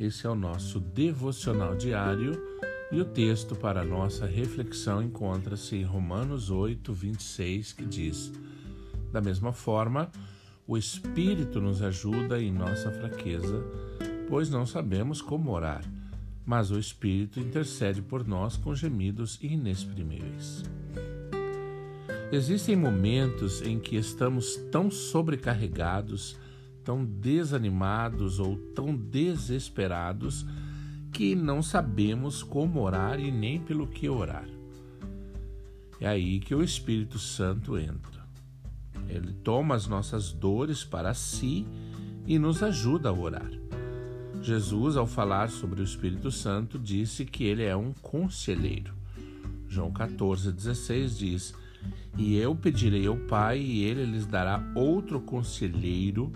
Esse é o nosso devocional diário e o texto para a nossa reflexão encontra-se em Romanos 8, 26, que diz: Da mesma forma, o Espírito nos ajuda em nossa fraqueza, pois não sabemos como orar, mas o Espírito intercede por nós com gemidos inexprimíveis. Existem momentos em que estamos tão sobrecarregados, tão desanimados ou tão desesperados que não sabemos como orar e nem pelo que orar. É aí que o Espírito Santo entra. Ele toma as nossas dores para si e nos ajuda a orar. Jesus, ao falar sobre o Espírito Santo, disse que ele é um conselheiro. João 14,16 diz: E eu pedirei ao Pai, e ele lhes dará outro conselheiro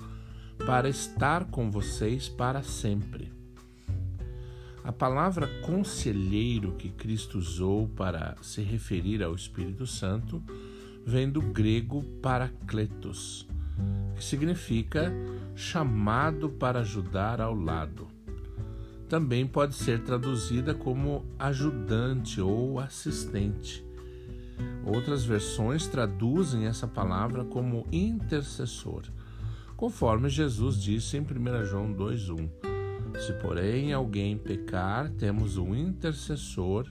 para estar com vocês para sempre. A palavra conselheiro que Cristo usou para se referir ao Espírito Santo vem do grego parakletos, que significa chamado para ajudar ao lado. Também pode ser traduzida como ajudante ou assistente. Outras versões traduzem essa palavra como intercessor conforme Jesus disse em 1 João 2,1: Se, porém, alguém pecar, temos um intercessor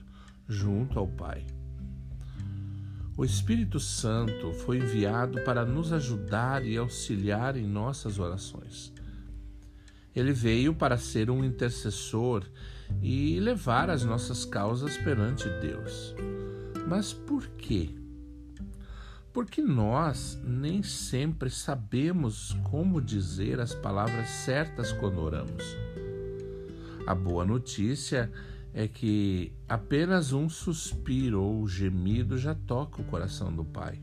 junto ao Pai. O Espírito Santo foi enviado para nos ajudar e auxiliar em nossas orações. Ele veio para ser um intercessor e levar as nossas causas perante Deus. Mas por quê? Porque nós nem sempre sabemos como dizer as palavras certas quando oramos. A boa notícia é que apenas um suspiro ou gemido já toca o coração do Pai.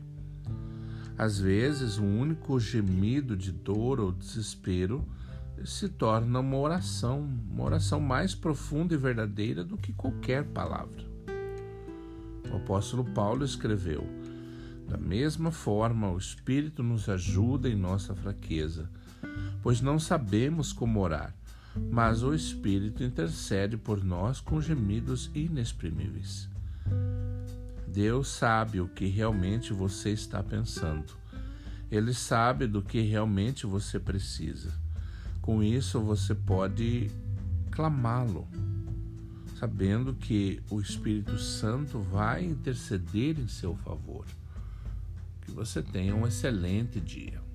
Às vezes, um único gemido de dor ou desespero se torna uma oração, uma oração mais profunda e verdadeira do que qualquer palavra. O apóstolo Paulo escreveu: da mesma forma, o Espírito nos ajuda em nossa fraqueza, pois não sabemos como orar, mas o Espírito intercede por nós com gemidos inexprimíveis. Deus sabe o que realmente você está pensando. Ele sabe do que realmente você precisa. Com isso, você pode clamá-lo, sabendo que o Espírito Santo vai interceder em seu favor. Que você tenha um excelente dia.